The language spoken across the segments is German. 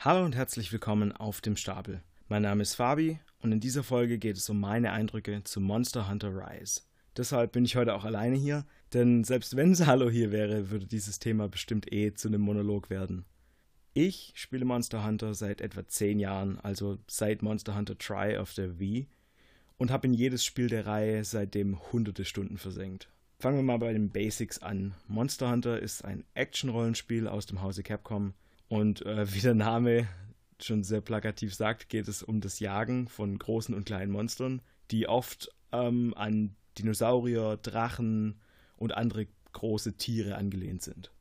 Hallo und herzlich willkommen auf dem Stapel. Mein Name ist Fabi und in dieser Folge geht es um meine Eindrücke zu Monster Hunter Rise. Deshalb bin ich heute auch alleine hier, denn selbst wenn Salo hier wäre, würde dieses Thema bestimmt eh zu einem Monolog werden. Ich spiele Monster Hunter seit etwa 10 Jahren, also seit Monster Hunter Try auf der Wii und habe in jedes Spiel der Reihe seitdem hunderte Stunden versenkt. Fangen wir mal bei den Basics an. Monster Hunter ist ein Action-Rollenspiel aus dem Hause Capcom und äh, wie der Name schon sehr plakativ sagt, geht es um das Jagen von großen und kleinen Monstern, die oft ähm, an Dinosaurier, Drachen und andere große Tiere angelehnt sind.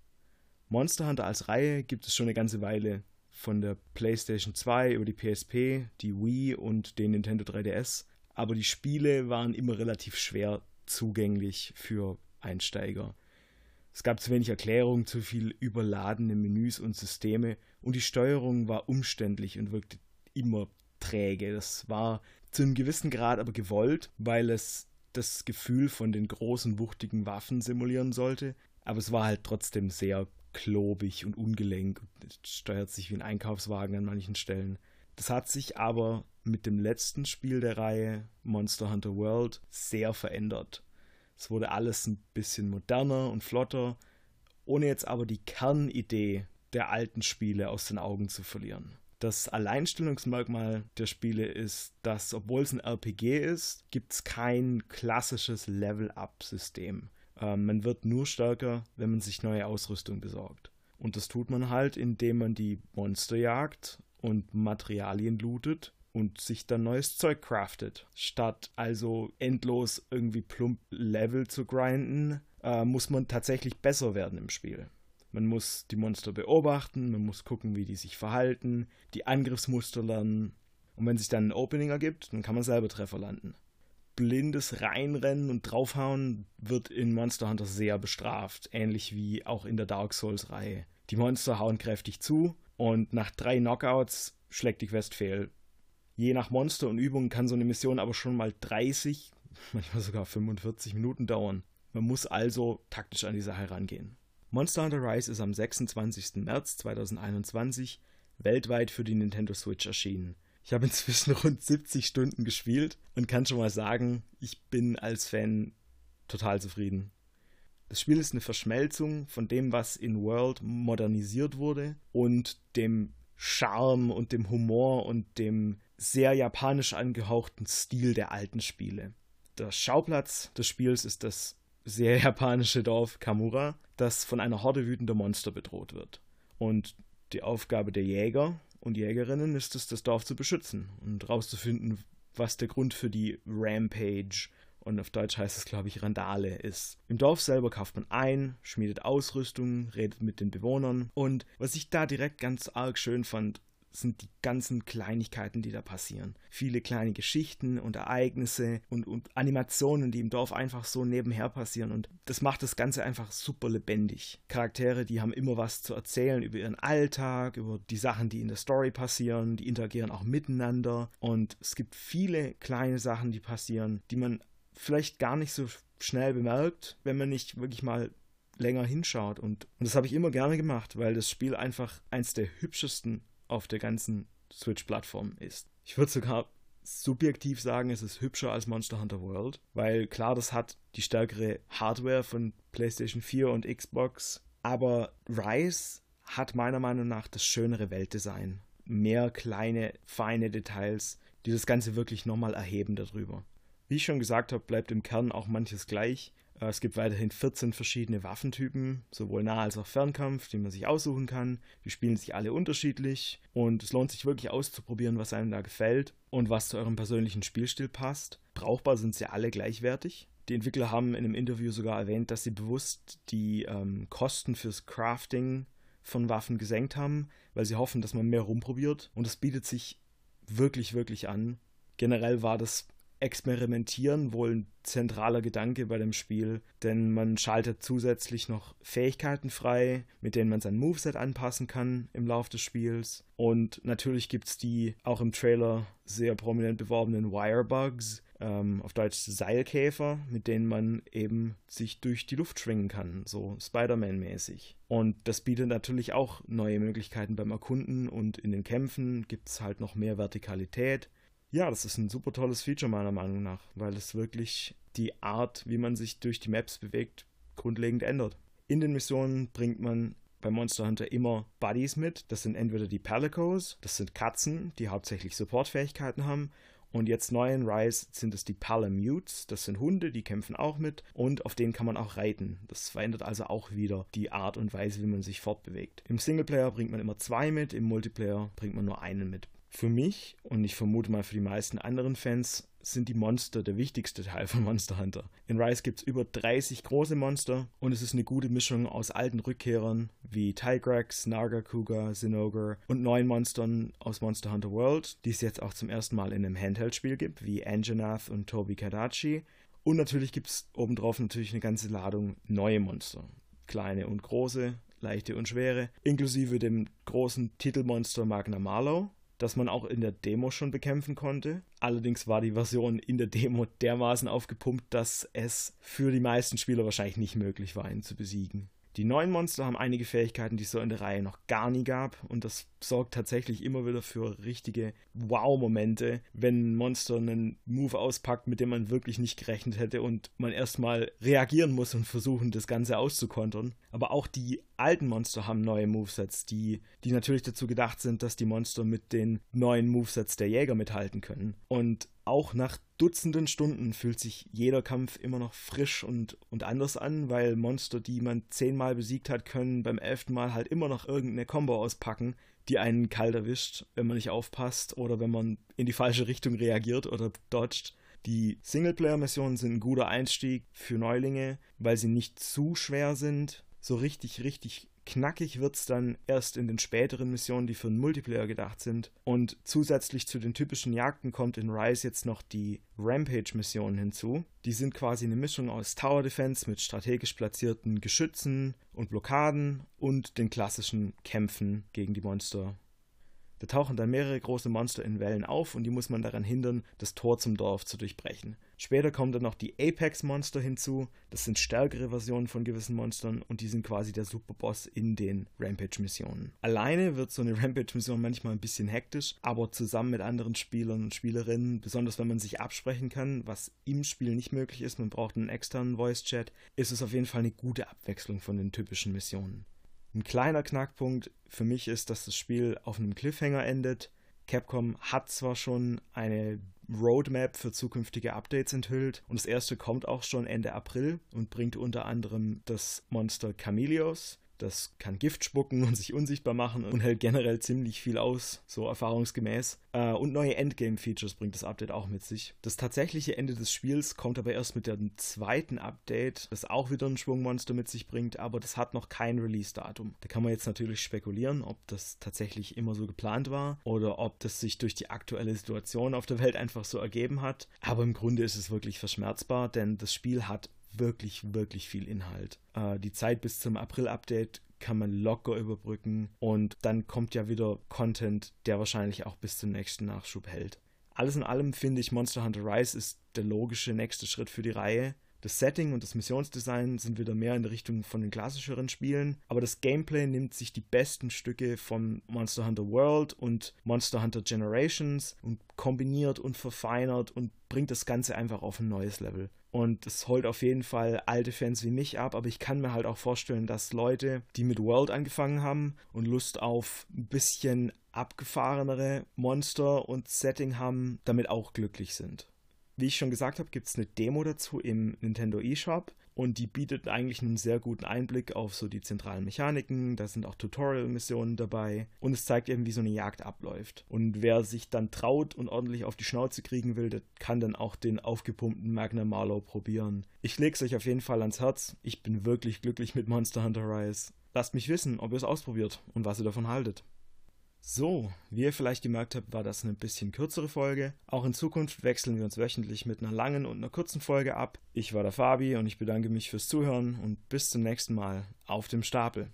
Monster Hunter als Reihe gibt es schon eine ganze Weile. Von der PlayStation 2 über die PSP, die Wii und den Nintendo 3DS. Aber die Spiele waren immer relativ schwer zugänglich für Einsteiger. Es gab zu wenig Erklärung, zu viel überladene Menüs und Systeme und die Steuerung war umständlich und wirkte immer träge. Das war zu einem gewissen Grad aber gewollt, weil es das Gefühl von den großen, wuchtigen Waffen simulieren sollte. Aber es war halt trotzdem sehr klobig und ungelenk und steuert sich wie ein Einkaufswagen an manchen Stellen. Das hat sich aber mit dem letzten Spiel der Reihe, Monster Hunter World, sehr verändert. Es wurde alles ein bisschen moderner und flotter, ohne jetzt aber die Kernidee der alten Spiele aus den Augen zu verlieren. Das Alleinstellungsmerkmal der Spiele ist, dass, obwohl es ein RPG ist, gibt es kein klassisches Level-Up-System. Ähm, man wird nur stärker, wenn man sich neue Ausrüstung besorgt. Und das tut man halt, indem man die Monster jagt und Materialien lootet und sich dann neues Zeug craftet. Statt also endlos irgendwie plump Level zu grinden, äh, muss man tatsächlich besser werden im Spiel. Man muss die Monster beobachten, man muss gucken, wie die sich verhalten, die Angriffsmuster lernen. Und wenn sich dann ein Opening ergibt, dann kann man selber Treffer landen blindes Reinrennen und draufhauen wird in Monster Hunter sehr bestraft, ähnlich wie auch in der Dark Souls-Reihe. Die Monster hauen kräftig zu und nach drei Knockouts schlägt die Quest fehl. Je nach Monster und Übung kann so eine Mission aber schon mal 30, manchmal sogar 45 Minuten dauern. Man muss also taktisch an die Sache rangehen. Monster Hunter Rise ist am 26. März 2021 weltweit für die Nintendo Switch erschienen. Ich habe inzwischen rund 70 Stunden gespielt und kann schon mal sagen, ich bin als Fan total zufrieden. Das Spiel ist eine Verschmelzung von dem, was in World modernisiert wurde und dem Charme und dem Humor und dem sehr japanisch angehauchten Stil der alten Spiele. Der Schauplatz des Spiels ist das sehr japanische Dorf Kamura, das von einer Horde wütender Monster bedroht wird. Und die Aufgabe der Jäger und Jägerinnen ist es, das Dorf zu beschützen und herauszufinden, was der Grund für die Rampage und auf Deutsch heißt es, glaube ich, Randale ist. Im Dorf selber kauft man ein, schmiedet Ausrüstung, redet mit den Bewohnern und was ich da direkt ganz arg schön fand, sind die ganzen Kleinigkeiten, die da passieren. Viele kleine Geschichten und Ereignisse und, und Animationen, die im Dorf einfach so nebenher passieren. Und das macht das Ganze einfach super lebendig. Charaktere, die haben immer was zu erzählen über ihren Alltag, über die Sachen, die in der Story passieren, die interagieren auch miteinander. Und es gibt viele kleine Sachen, die passieren, die man vielleicht gar nicht so schnell bemerkt, wenn man nicht wirklich mal länger hinschaut. Und, und das habe ich immer gerne gemacht, weil das Spiel einfach eins der hübschesten auf der ganzen Switch-Plattform ist. Ich würde sogar subjektiv sagen, es ist hübscher als Monster Hunter World, weil klar, das hat die stärkere Hardware von PlayStation 4 und Xbox, aber Rise hat meiner Meinung nach das schönere Weltdesign. Mehr kleine, feine Details, die das Ganze wirklich nochmal erheben darüber. Wie ich schon gesagt habe, bleibt im Kern auch manches gleich, äh, es gibt weiterhin 14 verschiedene Waffentypen, sowohl Nah- als auch Fernkampf, die man sich aussuchen kann. Die spielen sich alle unterschiedlich und es lohnt sich wirklich auszuprobieren, was einem da gefällt und was zu eurem persönlichen Spielstil passt. Brauchbar sind sie alle gleichwertig. Die Entwickler haben in einem Interview sogar erwähnt, dass sie bewusst die ähm, Kosten fürs Crafting von Waffen gesenkt haben, weil sie hoffen, dass man mehr rumprobiert und es bietet sich wirklich, wirklich an. Generell war das Experimentieren wohl ein zentraler Gedanke bei dem Spiel, denn man schaltet zusätzlich noch Fähigkeiten frei, mit denen man sein Moveset anpassen kann im Laufe des Spiels. Und natürlich gibt es die auch im Trailer sehr prominent beworbenen Wirebugs, ähm, auf Deutsch Seilkäfer, mit denen man eben sich durch die Luft schwingen kann, so Spider-Man-mäßig. Und das bietet natürlich auch neue Möglichkeiten beim Erkunden und in den Kämpfen gibt es halt noch mehr Vertikalität. Ja, das ist ein super tolles Feature meiner Meinung nach, weil es wirklich die Art, wie man sich durch die Maps bewegt, grundlegend ändert. In den Missionen bringt man bei Monster Hunter immer Buddies mit. Das sind entweder die Palicos, das sind Katzen, die hauptsächlich Supportfähigkeiten haben, und jetzt neu in Rise sind es die Palamutes. Das sind Hunde, die kämpfen auch mit und auf denen kann man auch reiten. Das verändert also auch wieder die Art und Weise, wie man sich fortbewegt. Im Singleplayer bringt man immer zwei mit, im Multiplayer bringt man nur einen mit. Für mich und ich vermute mal für die meisten anderen Fans sind die Monster der wichtigste Teil von Monster Hunter. In Rise gibt es über 30 große Monster und es ist eine gute Mischung aus alten Rückkehrern wie Tigrax, Nargacuga, Zinogre und neuen Monstern aus Monster Hunter World, die es jetzt auch zum ersten Mal in einem Handheld-Spiel gibt, wie Anjanath und Tobi Kadachi. Und natürlich gibt es obendrauf natürlich eine ganze Ladung neue Monster. Kleine und große, leichte und schwere, inklusive dem großen Titelmonster Magna Marlow, das man auch in der Demo schon bekämpfen konnte. Allerdings war die Version in der Demo dermaßen aufgepumpt, dass es für die meisten Spieler wahrscheinlich nicht möglich war, ihn zu besiegen. Die neuen Monster haben einige Fähigkeiten, die es so in der Reihe noch gar nie gab. Und das sorgt tatsächlich immer wieder für richtige Wow-Momente, wenn ein Monster einen Move auspackt, mit dem man wirklich nicht gerechnet hätte und man erstmal reagieren muss und versuchen, das Ganze auszukontern. Aber auch die alten Monster haben neue Movesets, die, die natürlich dazu gedacht sind, dass die Monster mit den neuen Movesets der Jäger mithalten können. Und auch nach Dutzenden Stunden fühlt sich jeder Kampf immer noch frisch und, und anders an, weil Monster, die man zehnmal besiegt hat, können beim elften Mal halt immer noch irgendeine Combo auspacken, die einen kalt erwischt, wenn man nicht aufpasst oder wenn man in die falsche Richtung reagiert oder dodgt. Die Singleplayer-Missionen sind ein guter Einstieg für Neulinge, weil sie nicht zu schwer sind. So richtig, richtig Knackig wird es dann erst in den späteren Missionen, die für den Multiplayer gedacht sind. Und zusätzlich zu den typischen Jagden kommt in Rise jetzt noch die Rampage-Missionen hinzu. Die sind quasi eine Mischung aus Tower Defense mit strategisch platzierten Geschützen und Blockaden und den klassischen Kämpfen gegen die Monster da tauchen dann mehrere große Monster in Wellen auf und die muss man daran hindern, das Tor zum Dorf zu durchbrechen. Später kommen dann noch die Apex-Monster hinzu. Das sind stärkere Versionen von gewissen Monstern und die sind quasi der Superboss in den Rampage-Missionen. Alleine wird so eine Rampage-Mission manchmal ein bisschen hektisch, aber zusammen mit anderen Spielern und Spielerinnen, besonders wenn man sich absprechen kann, was im Spiel nicht möglich ist, man braucht einen externen Voice-Chat, ist es auf jeden Fall eine gute Abwechslung von den typischen Missionen. Ein kleiner Knackpunkt für mich ist, dass das Spiel auf einem Cliffhanger endet. Capcom hat zwar schon eine Roadmap für zukünftige Updates enthüllt und das erste kommt auch schon Ende April und bringt unter anderem das Monster Chameleos, das kann Gift spucken und sich unsichtbar machen und hält generell ziemlich viel aus, so erfahrungsgemäß. Äh, und neue Endgame-Features bringt das Update auch mit sich. Das tatsächliche Ende des Spiels kommt aber erst mit dem zweiten Update, das auch wieder ein Schwungmonster mit sich bringt, aber das hat noch kein Release-Datum. Da kann man jetzt natürlich spekulieren, ob das tatsächlich immer so geplant war oder ob das sich durch die aktuelle Situation auf der Welt einfach so ergeben hat. Aber im Grunde ist es wirklich verschmerzbar, denn das Spiel hat wirklich, wirklich viel Inhalt. Äh, die Zeit bis zum April-Update kann man locker überbrücken und dann kommt ja wieder Content, der wahrscheinlich auch bis zum nächsten Nachschub hält. Alles in allem finde ich Monster Hunter Rise ist der logische nächste Schritt für die Reihe. Das Setting und das Missionsdesign sind wieder mehr in Richtung von den klassischeren Spielen, aber das Gameplay nimmt sich die besten Stücke von Monster Hunter World und Monster Hunter Generations und kombiniert und verfeinert und bringt das Ganze einfach auf ein neues Level. Und es holt auf jeden Fall alte Fans wie mich ab, aber ich kann mir halt auch vorstellen, dass Leute, die mit World angefangen haben und Lust auf ein bisschen abgefahrenere Monster und Setting haben, damit auch glücklich sind. Wie ich schon gesagt habe, gibt es eine Demo dazu im Nintendo eShop und die bietet eigentlich einen sehr guten Einblick auf so die zentralen Mechaniken. Da sind auch Tutorial-Missionen dabei und es zeigt eben, wie so eine Jagd abläuft. Und wer sich dann traut und ordentlich auf die Schnauze kriegen will, der kann dann auch den aufgepumpten Magna Marlow probieren. Ich lege es euch auf jeden Fall ans Herz. Ich bin wirklich glücklich mit Monster Hunter Rise. Lasst mich wissen, ob ihr es ausprobiert und was ihr davon haltet. So, wie ihr vielleicht gemerkt habt, war das eine bisschen kürzere Folge. Auch in Zukunft wechseln wir uns wöchentlich mit einer langen und einer kurzen Folge ab. Ich war der Fabi und ich bedanke mich fürs Zuhören und bis zum nächsten Mal auf dem Stapel.